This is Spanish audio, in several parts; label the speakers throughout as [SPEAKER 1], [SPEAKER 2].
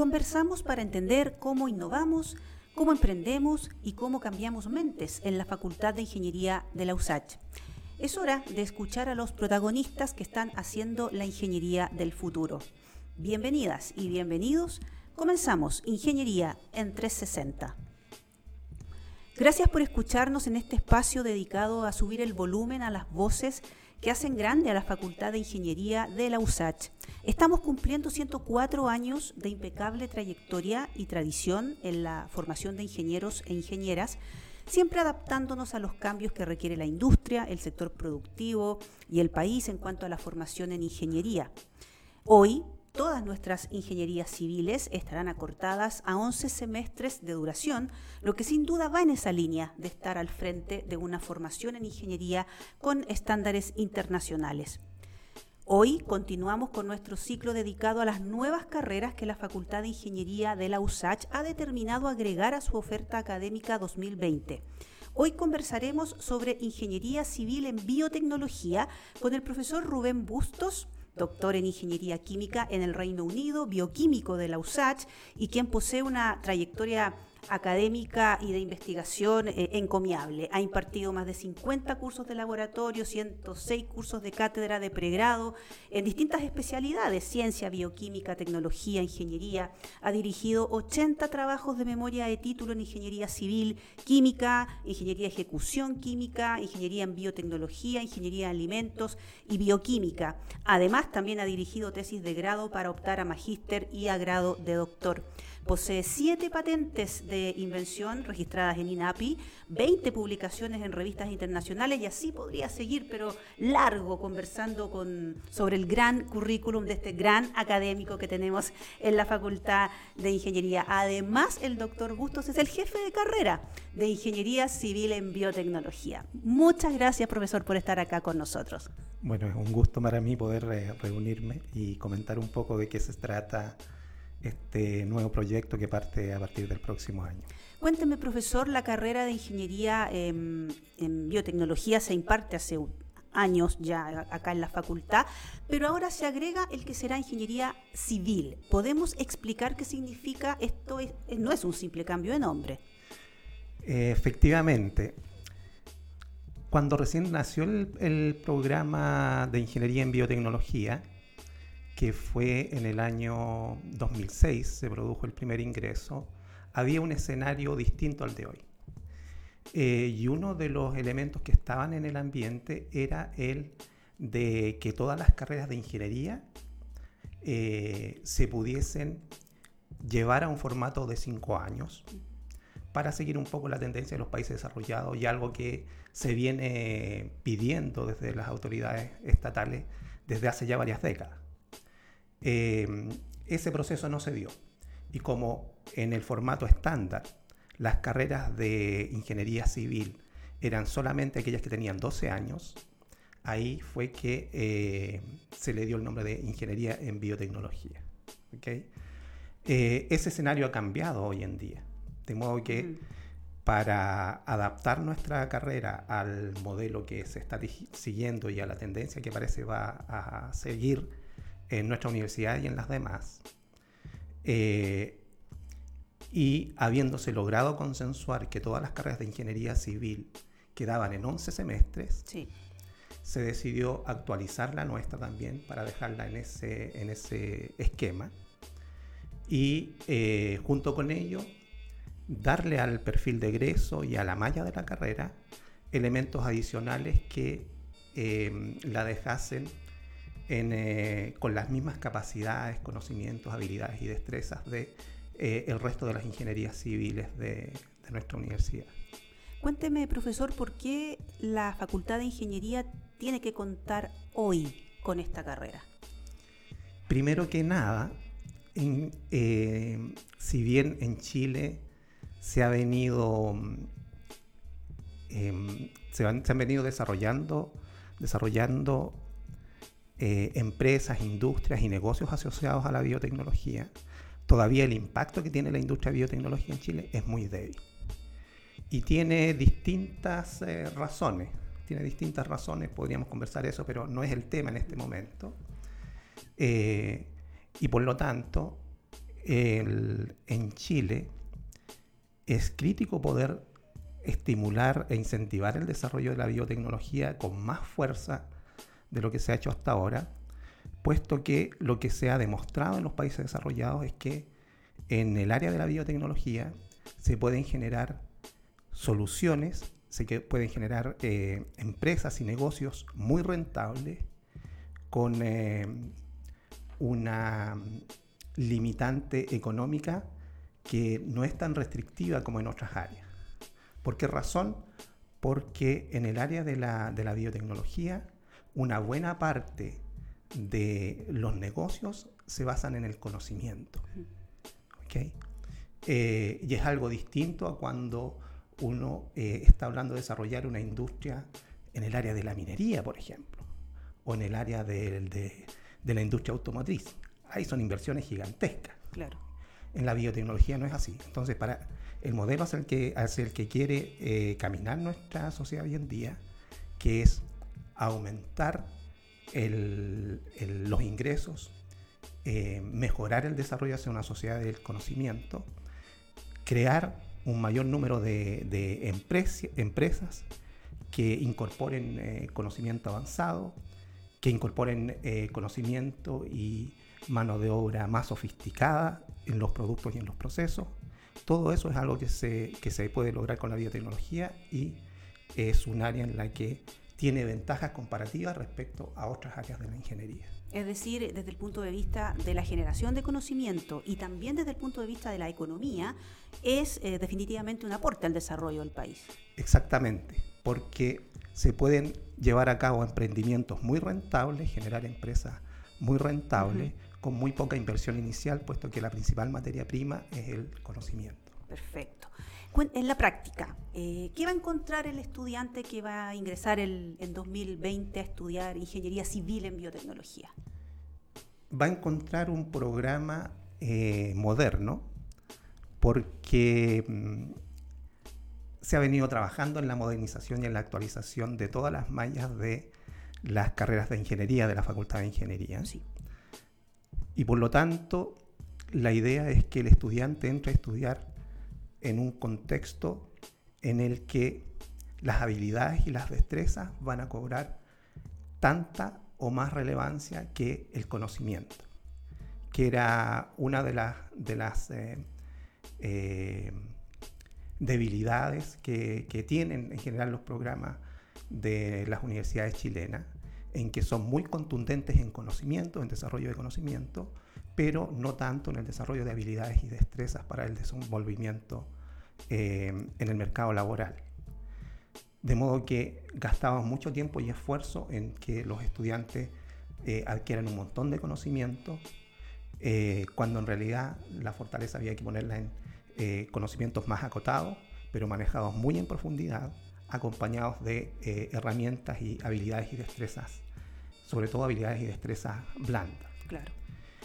[SPEAKER 1] Conversamos para entender cómo innovamos, cómo emprendemos y cómo cambiamos mentes en la Facultad de Ingeniería de la USACH. Es hora de escuchar a los protagonistas que están haciendo la ingeniería del futuro. Bienvenidas y bienvenidos. Comenzamos Ingeniería en 360. Gracias por escucharnos en este espacio dedicado a subir el volumen a las voces que hacen grande a la Facultad de Ingeniería de la USACH. Estamos cumpliendo 104 años de impecable trayectoria y tradición en la formación de ingenieros e ingenieras, siempre adaptándonos a los cambios que requiere la industria, el sector productivo y el país en cuanto a la formación en ingeniería. Hoy Todas nuestras ingenierías civiles estarán acortadas a 11 semestres de duración, lo que sin duda va en esa línea de estar al frente de una formación en ingeniería con estándares internacionales. Hoy continuamos con nuestro ciclo dedicado a las nuevas carreras que la Facultad de Ingeniería de la USACH ha determinado agregar a su oferta académica 2020. Hoy conversaremos sobre ingeniería civil en biotecnología con el profesor Rubén Bustos, doctor en Ingeniería Química en el Reino Unido, bioquímico de la USACH y quien posee una trayectoria académica y de investigación eh, encomiable. Ha impartido más de 50 cursos de laboratorio, 106 cursos de cátedra de pregrado en distintas especialidades, ciencia, bioquímica, tecnología, ingeniería. Ha dirigido 80 trabajos de memoria de título en ingeniería civil, química, ingeniería de ejecución química, ingeniería en biotecnología, ingeniería de alimentos y bioquímica. Además, también ha dirigido tesis de grado para optar a magíster y a grado de doctor. Posee siete patentes de invención registradas en INAPI, 20 publicaciones en revistas internacionales y así podría seguir, pero largo conversando con, sobre el gran currículum de este gran académico que tenemos en la Facultad de Ingeniería. Además, el doctor Bustos es el jefe de carrera de Ingeniería Civil en Biotecnología. Muchas gracias, profesor, por estar acá con nosotros.
[SPEAKER 2] Bueno, es un gusto para mí poder eh, reunirme y comentar un poco de qué se trata este nuevo proyecto que parte a partir del próximo año.
[SPEAKER 1] Cuénteme, profesor, la carrera de ingeniería en biotecnología se imparte hace años ya acá en la facultad, pero ahora se agrega el que será ingeniería civil. ¿Podemos explicar qué significa esto? no es un simple cambio de nombre.
[SPEAKER 2] efectivamente. Cuando recién nació el programa de ingeniería en biotecnología, que fue en el año 2006, se produjo el primer ingreso, había un escenario distinto al de hoy. Eh, y uno de los elementos que estaban en el ambiente era el de que todas las carreras de ingeniería eh, se pudiesen llevar a un formato de cinco años para seguir un poco la tendencia de los países desarrollados y algo que se viene pidiendo desde las autoridades estatales desde hace ya varias décadas. Em, ese proceso no se dio. Y como en el formato estándar las carreras de ingeniería civil eran solamente aquellas que tenían 12 años, ahí fue que eh, se le dio el nombre de ingeniería en biotecnología. Eh, ese escenario ha cambiado hoy en día, de modo que para adaptar nuestra carrera al modelo que se está siguiendo y a la tendencia que parece va a seguir en nuestra universidad y en las demás, eh, y habiéndose logrado consensuar que todas las carreras de ingeniería civil quedaban en 11 semestres, se decidió actualizar la nuestra también para dejarla en ese, en ese esquema y eh, junto con ello darle al perfil de egreso y a la malla de la carrera elementos adicionales que eh, la dejasen eh, con las mismas capacidades, conocimientos, habilidades y destrezas de eh, el resto de las ingenierías civiles de, nuestra universidad.
[SPEAKER 1] Cuénteme, profesor, ¿por qué la Facultad de Ingeniería tiene que contar hoy con esta carrera?
[SPEAKER 2] Primero que nada, eh, si bien en Chile se ha venido em, se, han, se, han, venido desarrollando desarrollando eh, empresas, industrias y negocios asociados a la biotecnología, todavía el impacto que tiene la industria de biotecnología en Chile es muy débil. Y tiene distintas eh, razones, tiene distintas razones, podríamos conversar eso, pero no es el tema en este momento. Eh, y por lo tanto, en Chile es crítico poder estimular e incentivar el desarrollo de la biotecnología con más fuerza de lo que se ha hecho hasta ahora, puesto que lo que se ha demostrado en los países desarrollados es que en el área de la biotecnología se pueden generar soluciones, se pueden generar eh, empresas y negocios muy rentables con eh, una limitante económica que no es tan restrictiva como en otras áreas. ¿Por qué razón? Porque en el área de la, biotecnología, una buena parte de los negocios se basan en el conocimiento. Eh, y es algo distinto a cuando uno eh, está hablando de desarrollar una industria en el área de la minería, por ejemplo, o en el área de, de la industria automotriz. Ahí son inversiones gigantescas.
[SPEAKER 1] Claro.
[SPEAKER 2] En la biotecnología no es así. Entonces, para el modelo hacia el que, hacia el que quiere eh, caminar nuestra sociedad hoy en día, que es aumentar los ingresos, eh, mejorar el desarrollo hacia una sociedad del conocimiento, crear un mayor número de, empresas que incorporen eh, conocimiento avanzado, que incorporen conocimiento y mano de obra más sofisticada en los productos y en los procesos. Todo eso es algo que se, que se puede lograr con la biotecnología y es un área en la que tiene ventajas comparativas respecto a otras áreas de la ingeniería.
[SPEAKER 1] Es decir, desde el punto de vista de la generación de conocimiento y también desde el punto de vista de la economía, es eh, definitivamente un aporte al desarrollo del país.
[SPEAKER 2] Exactamente, porque se pueden llevar a cabo emprendimientos muy rentables, generar empresas muy rentables, con muy poca inversión inicial, puesto que la principal materia prima es el conocimiento.
[SPEAKER 1] Perfecto. En la práctica, eh, ¿qué va a encontrar el estudiante que va a ingresar en 2020 a estudiar ingeniería civil en biotecnología?
[SPEAKER 2] Va a encontrar un programa eh, moderno porque mm, se ha venido trabajando en la modernización y en la actualización de todas las mallas de las carreras de ingeniería de la Facultad de Ingeniería.
[SPEAKER 1] Sí.
[SPEAKER 2] Y por lo tanto, la idea es que el estudiante entre a estudiar en un contexto en el que las habilidades y las destrezas van a cobrar tanta o más relevancia que el conocimiento, que era una de las, eh, eh, debilidades que tienen en general los programas de las universidades chilenas en que son muy contundentes en conocimiento, en desarrollo de conocimiento, pero no tanto en el desarrollo de habilidades y destrezas para el desenvolvimiento eh, en el mercado laboral. De modo que gastamos mucho tiempo y esfuerzo en que los estudiantes eh, adquieran un montón de conocimiento, eh, cuando en realidad la fortaleza había que ponerla en conocimientos más acotados, pero manejados muy en profundidad acompañados de eh, herramientas y habilidades y destrezas, sobre todo habilidades y destrezas blandas.
[SPEAKER 1] Claro.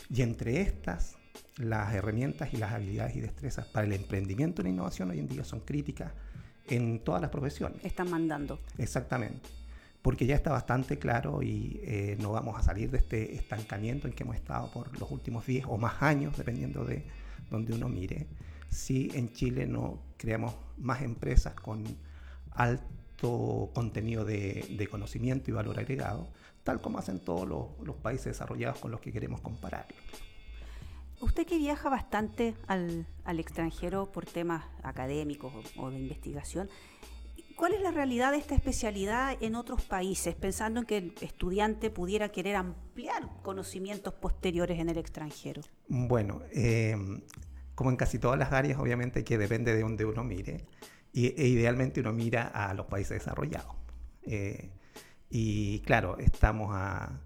[SPEAKER 2] Y entre estas, las herramientas y las habilidades y destrezas para el emprendimiento y la innovación hoy en día son críticas en todas las profesiones.
[SPEAKER 1] Están mandando.
[SPEAKER 2] Exactamente. Porque ya está bastante claro y eh, no vamos a salir de este estancamiento en que hemos estado por los últimos 10 o más años, dependiendo de donde uno mire, si en Chile no creamos más empresas con alto contenido de, conocimiento y valor agregado, tal como hacen todos los, países desarrollados con los que queremos compararlo.
[SPEAKER 1] Usted que viaja bastante al, extranjero por temas académicos o, de investigación, ¿cuál es la realidad de esta especialidad en otros países, pensando en que el estudiante pudiera querer ampliar conocimientos posteriores en el extranjero?
[SPEAKER 2] Bueno, eh, como en casi todas las áreas, obviamente que depende de donde uno mire. Y, e idealmente uno mira a los países desarrollados. Eh, y claro, estamos a,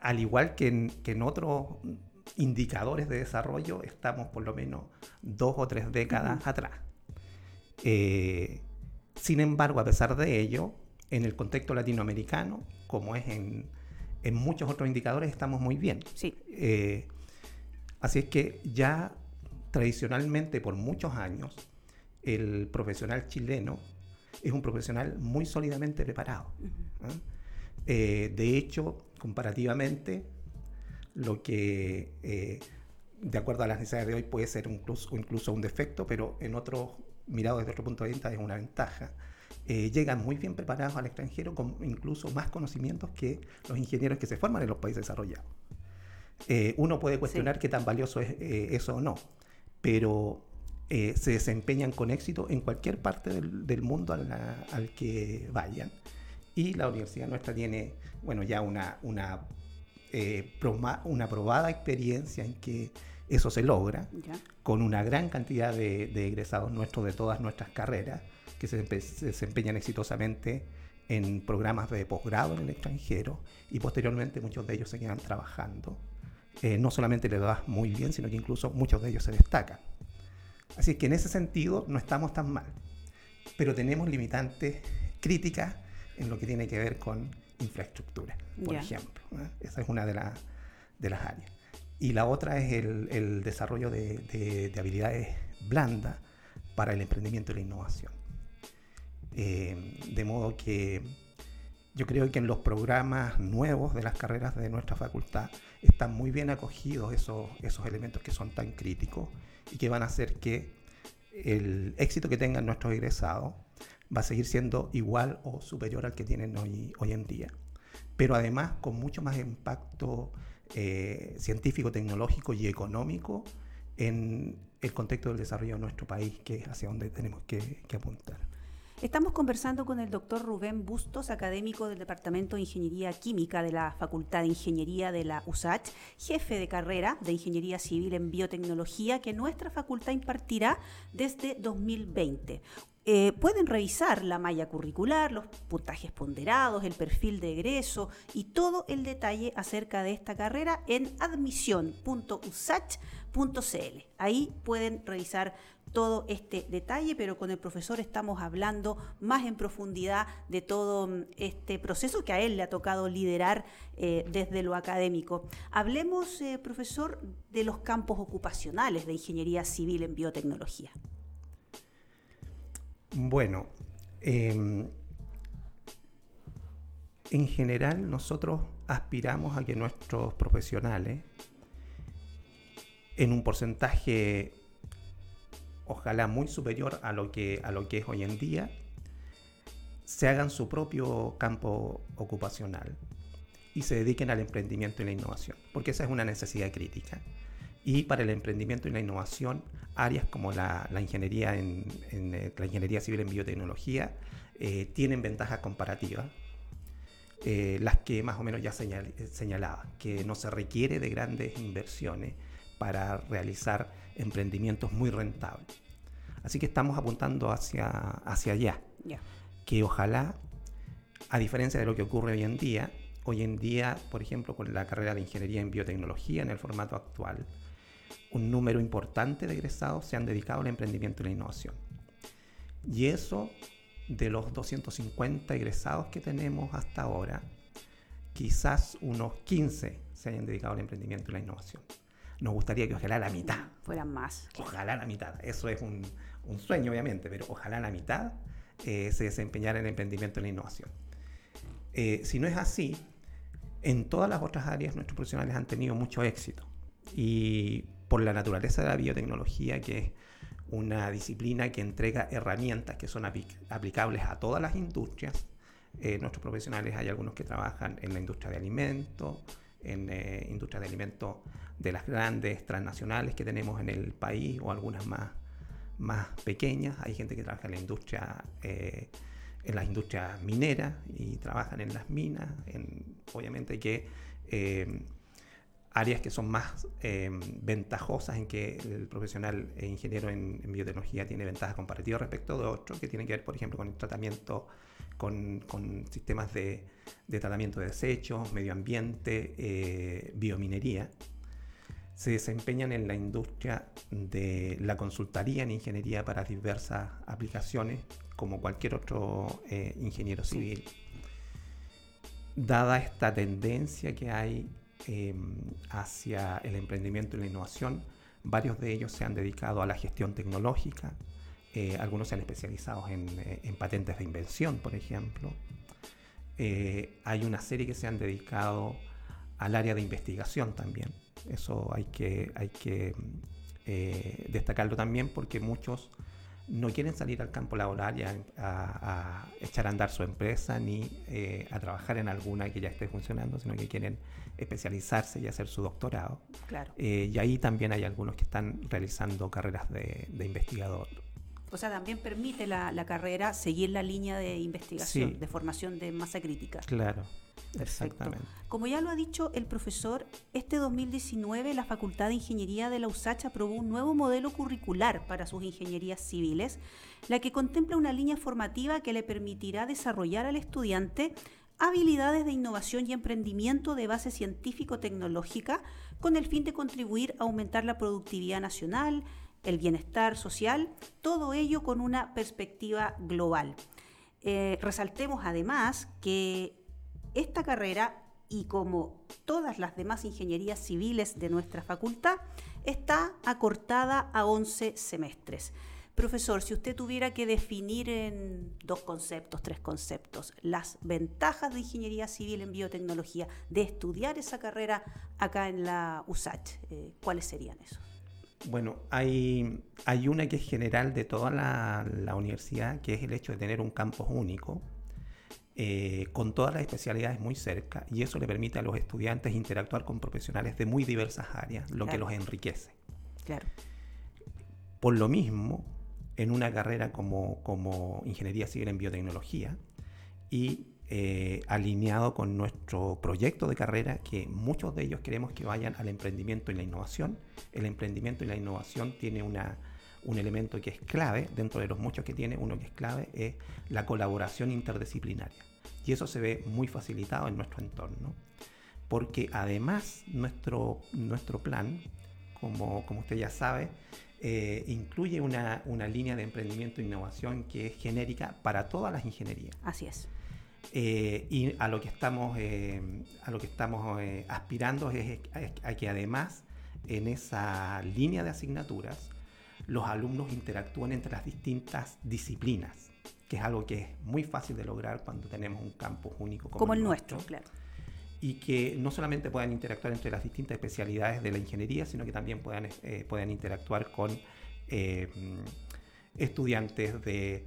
[SPEAKER 2] al igual que en, otros indicadores de desarrollo, estamos por lo menos dos o tres décadas atrás. Eh, sin embargo, a pesar de ello, en el contexto latinoamericano, como es en, en muchos otros indicadores, estamos muy bien.
[SPEAKER 1] Sí.
[SPEAKER 2] Eh, así es que ya tradicionalmente por muchos años el profesional chileno es un profesional muy sólidamente preparado. Eh, de hecho, comparativamente, lo que eh, de acuerdo a las necesidades de hoy puede ser incluso, incluso un defecto, pero en otro, mirado desde otro punto de vista, es una ventaja. Eh, llegan muy bien preparados al extranjero con incluso más conocimientos que los ingenieros que se forman en los países desarrollados. Eh, uno puede cuestionar qué tan valioso es eh, eso o no, pero se desempeñan con éxito en cualquier parte del, mundo al, que vayan. Y la universidad nuestra tiene, bueno, ya una, una, una probada experiencia en que eso se logra con una gran cantidad de, de egresados nuestros de todas nuestras carreras que se, desempeñan exitosamente en programas de posgrado en el extranjero y posteriormente muchos de ellos se quedan trabajando. Eh, no solamente le da muy bien, sino que incluso muchos de ellos se destacan. Así que en ese sentido no estamos tan mal, pero tenemos limitantes críticas en lo que tiene que ver con infraestructura, por ejemplo. Esa es una de, de, las áreas. Y la otra es el, el desarrollo de, de habilidades blandas para el emprendimiento y la innovación. Eh, de modo que yo creo que en los programas nuevos de las carreras de nuestra facultad están muy bien acogidos esos, esos elementos que son tan críticos y que van a hacer que el éxito que tengan nuestros egresados va a seguir siendo igual o superior al que tienen hoy, hoy en día. Pero además con mucho más impacto eh, científico, tecnológico y económico en el contexto del desarrollo de nuestro país, que es hacia donde tenemos que apuntar.
[SPEAKER 1] Estamos conversando con el doctor Rubén Bustos, académico del Departamento de Ingeniería Química de la Facultad de Ingeniería de la USACH, jefe de carrera de Ingeniería Civil en Biotecnología que nuestra facultad impartirá desde 2020. Eh, pueden revisar la malla curricular, los puntajes ponderados, el perfil de egreso y todo el detalle acerca de esta carrera en admisión.usach.cl. Ahí pueden revisar todo este detalle, pero con el profesor estamos hablando más en profundidad de todo mm, este proceso que a él le ha tocado liderar eh, desde lo académico. Hablemos, eh, profesor, de los campos ocupacionales de ingeniería civil en biotecnología.
[SPEAKER 2] Bueno, em, en general nosotros aspiramos a que nuestros profesionales, en un porcentaje ojalá muy superior a lo que, a lo que es hoy en día, se hagan su propio campo ocupacional y se dediquen al emprendimiento y la innovación, porque esa es una necesidad crítica. Y para el emprendimiento y la innovación, áreas como la, ingeniería, en, eh, la ingeniería civil en biotecnología eh, tienen ventajas comparativas, eh, las que más o menos ya señalaba, que no se requiere de grandes inversiones para realizar emprendimientos muy rentables. Así que estamos apuntando hacia, hacia allá. Que ojalá, a diferencia de lo que ocurre hoy en día, hoy en día, por ejemplo, con la carrera de ingeniería en biotecnología en el formato actual, un número importante de egresados se han dedicado al emprendimiento y la innovación. Y eso, de los 250 egresados que tenemos hasta ahora, quizás unos 15 se hayan dedicado al emprendimiento y la innovación. Nos gustaría que ojalá la mitad.
[SPEAKER 1] Fueran más.
[SPEAKER 2] Ojalá la mitad. Eso es un, sueño, obviamente, pero ojalá la mitad eh, se desempeñara en el emprendimiento y la innovación. Eh, si no es así, en todas las otras áreas nuestros profesionales han tenido mucho éxito. Y por la naturaleza de la biotecnología, que es una disciplina que entrega herramientas que son aplicables a todas las industrias, eh, nuestros profesionales hay algunos que trabajan en la industria de alimentos, en eh, industria de alimentos de las grandes transnacionales que tenemos en el país o algunas más, más pequeñas. Hay gente que trabaja en la industria, eh, en las industrias mineras y trabajan en las minas. En, obviamente que eh, áreas que son más ventajosas en que el profesional e ingeniero en, en, biotecnología tiene ventajas comparativas respecto de otros, que tienen que ver, por ejemplo, con el tratamiento con, sistemas de, tratamiento de desechos, medio ambiente, eh, biominería. Se desempeñan en la industria de la consultoría en ingeniería para diversas aplicaciones, como cualquier otro eh, ingeniero civil. Dada esta tendencia que hay em, hacia el emprendimiento y la innovación, varios de ellos se han dedicado a la gestión tecnológica, eh, algunos se han especializado eh, en, patentes de invención, por ejemplo. Eh, hay una serie que se han dedicado al área de investigación también. Eso hay que, hay que destacarlo también porque muchos no quieren salir al campo laboral y a, echar a andar su empresa ni eh, a trabajar en alguna que ya esté funcionando, sino que quieren especializarse y hacer su doctorado.
[SPEAKER 1] Claro.
[SPEAKER 2] Eh, y ahí también hay algunos que están realizando carreras de, investigador.
[SPEAKER 1] O sea, también permite la, carrera seguir la línea de investigación, de formación de masa crítica.
[SPEAKER 2] Claro. Exactamente.
[SPEAKER 1] Como ya lo ha dicho el profesor, este 2019 la Facultad de Ingeniería de la USACH aprobó un nuevo modelo curricular para sus ingenierías civiles, la que contempla una línea formativa que le permitirá desarrollar al estudiante habilidades de innovación y emprendimiento de base científico-tecnológica con el fin de contribuir a aumentar la productividad nacional, el bienestar social, todo ello con una perspectiva global. Eh, resaltemos además que esta carrera, y como todas las demás ingenierías civiles de nuestra facultad, está acortada a 11 semestres. Profesor, si usted tuviera que definir en dos conceptos, tres conceptos, las ventajas de ingeniería civil en biotecnología, de estudiar esa carrera acá en la USACH, eh, ¿cuáles serían esos?
[SPEAKER 2] Bueno, hay, hay una que es general de toda la, la universidad, que es el hecho de tener un campus único, eh, con todas las especialidades muy cerca y eso le permite a los estudiantes interactuar con profesionales de muy diversas áreas, lo que los enriquece.
[SPEAKER 1] Claro.
[SPEAKER 2] Por lo mismo, en una carrera como, como Ingeniería Civil en Biotecnología y eh, alineado con nuestro proyecto de carrera, que muchos de ellos queremos que vayan al emprendimiento y la innovación. El emprendimiento y la innovación tiene una, un elemento que es clave, dentro de los muchos que tiene, uno que es clave es la colaboración interdisciplinaria. Y eso se ve muy facilitado en nuestro entorno, porque además nuestro, nuestro plan, como, como usted ya sabe, eh, incluye una, una, línea de emprendimiento e innovación que es genérica para todas las ingenierías.
[SPEAKER 1] Así es.
[SPEAKER 2] Eh, y a lo que estamos, eh, a lo que estamos aspirando es a que además en esa línea de asignaturas los alumnos interactúan entre las distintas disciplinas, que es algo que es muy fácil de lograr cuando tenemos un campus único
[SPEAKER 1] como, el nuestro, claro.
[SPEAKER 2] Y que no solamente puedan interactuar entre las distintas especialidades de la ingeniería, sino que también puedan, eh, puedan interactuar con eh, estudiantes de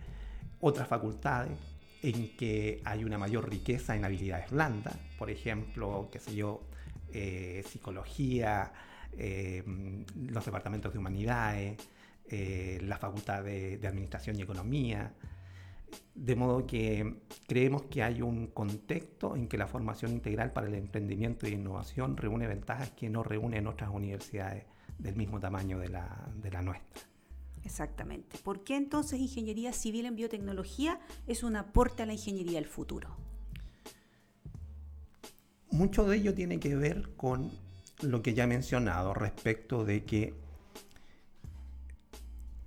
[SPEAKER 2] otras facultades en que hay una mayor riqueza en habilidades blandas, por ejemplo, qué sé yo, eh, psicología, los departamentos de humanidades, eh, la Facultad de, Administración y Economía. De modo que creemos que hay un contexto en que la formación integral para el emprendimiento e innovación reúne ventajas que no reúnen otras universidades del mismo tamaño de la, de la nuestra.
[SPEAKER 1] Exactamente. ¿Por qué entonces ingeniería civil en biotecnología es un aporte a la ingeniería del futuro?
[SPEAKER 2] Mucho de ello tiene que ver con lo que ya he mencionado respecto de que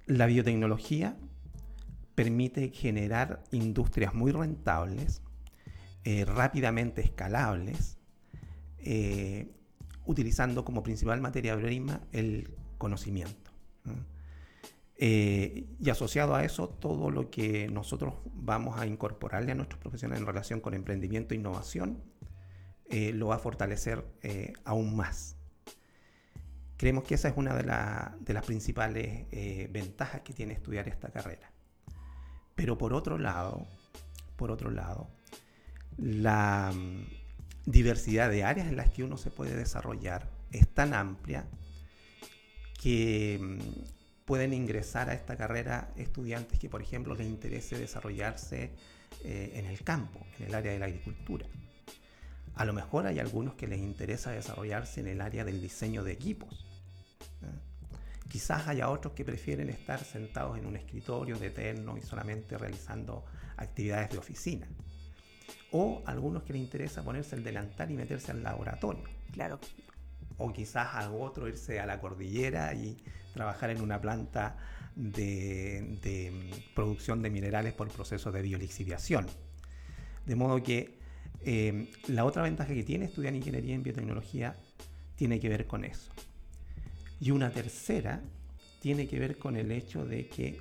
[SPEAKER 2] la biotecnología permite generar industrias muy rentables, eh, rápidamente escalables, eh, utilizando como principal materia prima el conocimiento. Y asociado a eso, todo lo que nosotros vamos a incorporarle a nuestros profesionales en relación con emprendimiento e innovación, lo va a fortalecer aún más. Creemos que esa es una de, las principales eh, ventajas que tiene estudiar esta carrera. Pero por otro lado, por otro lado, la mm, diversidad de áreas en las que uno se puede desarrollar es tan amplia que mm, pueden ingresar a esta carrera estudiantes que, por ejemplo, les interese desarrollarse eh, en el campo, en el área de la agricultura. A lo mejor hay algunos que les interesa desarrollarse en el área del diseño de equipos. Quizás haya otros que prefieren estar sentados en un escritorio de eterno y solamente realizando actividades de oficina. O algunos que les interesa ponerse el delantal y meterse al laboratorio.
[SPEAKER 1] Claro.
[SPEAKER 2] O quizás a otro irse a la cordillera y trabajar en una planta de, producción de minerales por proceso de biolixiviación. De modo que eh, la otra ventaja que tiene estudiar ingeniería en biotecnología tiene que ver con eso. Y una tercera tiene que ver con el hecho de que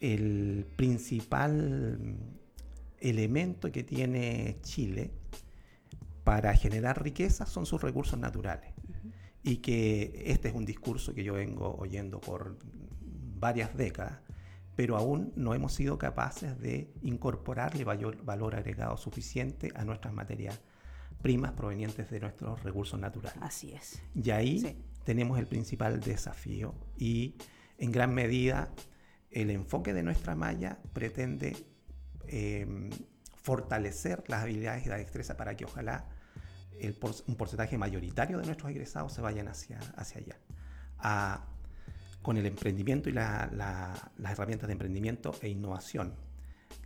[SPEAKER 2] el principal elemento que tiene Chile para generar riqueza son sus recursos naturales. y que este es un discurso que yo vengo oyendo por varias décadas, pero aún no hemos sido capaces de incorporarle valor, agregado suficiente a nuestras materias primas provenientes de nuestros recursos naturales.
[SPEAKER 1] Así es.
[SPEAKER 2] Y ahí tenemos el principal desafío y en gran medida el enfoque de nuestra malla pretende em, fortalecer las habilidades y la destreza para que ojalá un porcentaje mayoritario de nuestros egresados se vayan hacia, hacia allá. con el emprendimiento y las herramientas de emprendimiento e innovación,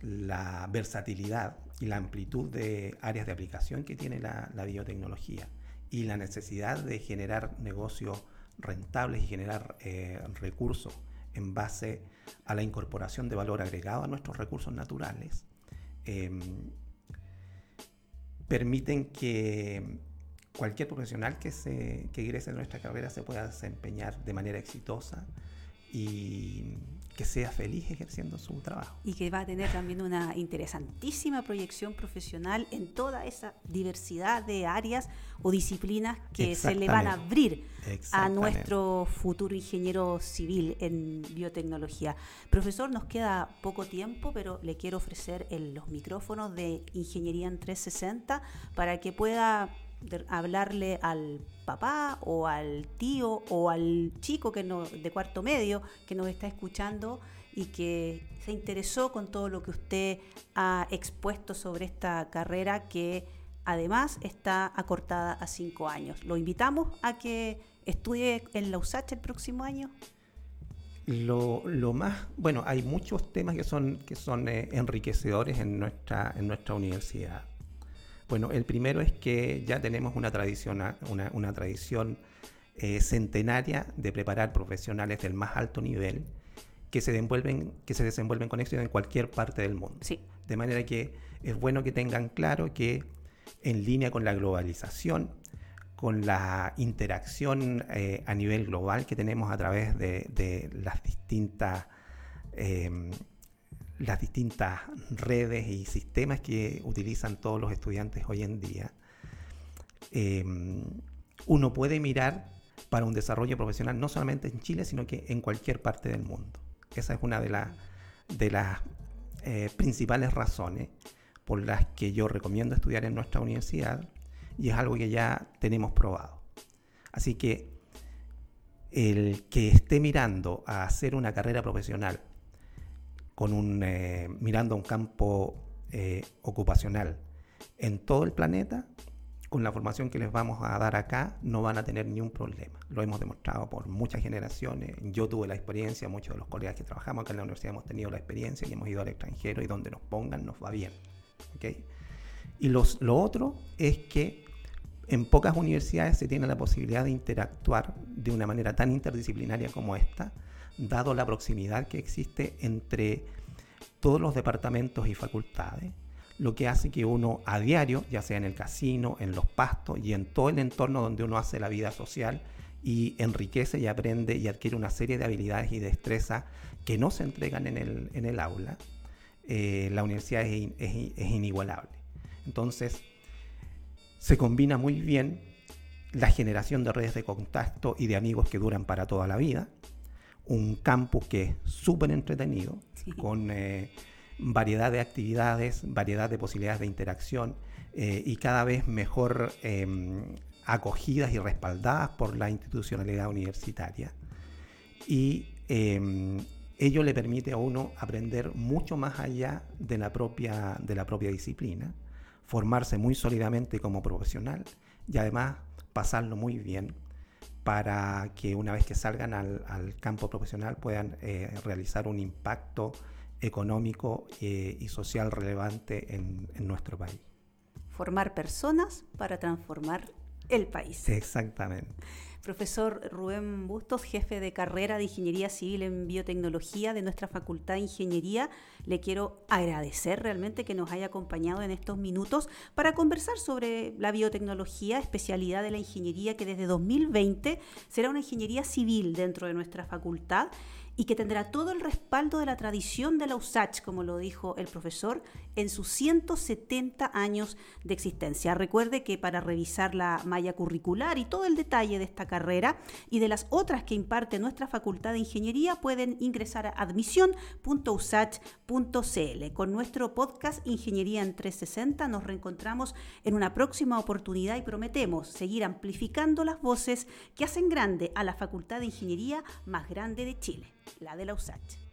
[SPEAKER 2] la versatilidad y la amplitud de áreas de aplicación que tiene la, biotecnología y la necesidad de generar negocios rentables y generar eh, recursos en base a la incorporación de valor agregado a nuestros recursos naturales, em, permiten que cualquier profesional que, se, que ingrese en nuestra carrera se pueda desempeñar de manera exitosa y que sea feliz ejerciendo su trabajo.
[SPEAKER 1] Y que va a tener también una interesantísima proyección profesional en toda esa diversidad de áreas o disciplinas que se le van a abrir a nuestro futuro ingeniero civil en biotecnología. Profesor, nos queda poco tiempo, pero le quiero ofrecer los micrófonos de Ingeniería en 360 para que pueda hablarle al papá o al tío o al chico que no, de cuarto medio que nos está escuchando y que se interesó con todo lo que usted ha expuesto sobre esta carrera que además está acortada a cinco años. Lo invitamos a que estudie en la USACH el próximo año.
[SPEAKER 2] Lo, más, bueno, hay muchos temas que son, que son eh, enriquecedores en nuestra, en nuestra universidad. Bueno, el primero es que ya tenemos una tradición, una, tradición eh, centenaria de preparar profesionales del más alto nivel que se, desenvuelven, que se desenvuelven con éxito en cualquier parte del mundo.
[SPEAKER 1] Sí.
[SPEAKER 2] De manera que es bueno que tengan claro que en línea con la globalización, con la interacción eh, a nivel global que tenemos a través de, las distintas eh, las distintas redes y sistemas que utilizan todos los estudiantes hoy en día, em, uno puede mirar para un desarrollo profesional no solamente en Chile, sino que en cualquier parte del mundo. Esa es una de, de las eh, principales razones por las que yo recomiendo estudiar en nuestra universidad y es algo que ya tenemos probado. Así que el que esté mirando a hacer una carrera profesional con un, eh, mirando un campo eh, ocupacional en todo el planeta, con la formación que les vamos a dar acá, no van a tener ni un problema. Lo hemos demostrado por muchas generaciones. Yo tuve la experiencia, muchos de los colegas que trabajamos acá en la universidad hemos tenido la experiencia y hemos ido al extranjero y donde nos pongan nos va bien. Y los, lo otro es que en pocas universidades se tiene la posibilidad de interactuar de una manera tan interdisciplinaria como esta, dado la proximidad que existe entre todos los departamentos y facultades, lo que hace que uno a diario, ya sea en el casino, en los pastos y en todo el entorno donde uno hace la vida social, y enriquece y aprende y adquiere una serie de habilidades y destrezas que no se entregan en el, aula, eh, la universidad es, es inigualable. Entonces, se combina muy bien la generación de redes de contacto y de amigos que duran para toda la vida, un campus que es súper entretenido, con eh, variedad de actividades, variedad de posibilidades de interacción eh, y cada vez mejor em, acogidas y respaldadas por la institucionalidad universitaria. Y em, ello le permite a uno aprender mucho más allá de la propia, de la propia disciplina, formarse muy sólidamente como profesional y además pasarlo muy bien para que una vez que salgan al, campo profesional puedan eh, realizar un impacto económico eh, y social relevante en, en nuestro país.
[SPEAKER 1] Formar personas para transformar el país.
[SPEAKER 2] Exactamente.
[SPEAKER 1] Profesor Rubén Bustos, jefe de carrera de Ingeniería Civil en Biotecnología de nuestra Facultad de Ingeniería, le quiero agradecer realmente que nos haya acompañado en estos minutos para conversar sobre la biotecnología, especialidad de la ingeniería que desde 2020 será una ingeniería civil dentro de nuestra facultad y que tendrá todo el respaldo de la tradición de la USACH, como lo dijo el profesor, en sus 170 años de existencia. Recuerde que para revisar la malla curricular y todo el detalle de esta carrera y de las otras que imparte nuestra Facultad de Ingeniería, pueden ingresar a admisión.usach.cl. Con nuestro podcast Ingeniería en 360 nos reencontramos en una próxima oportunidad y prometemos seguir amplificando las voces que hacen grande a la Facultad de Ingeniería más grande de Chile, la de la USACH.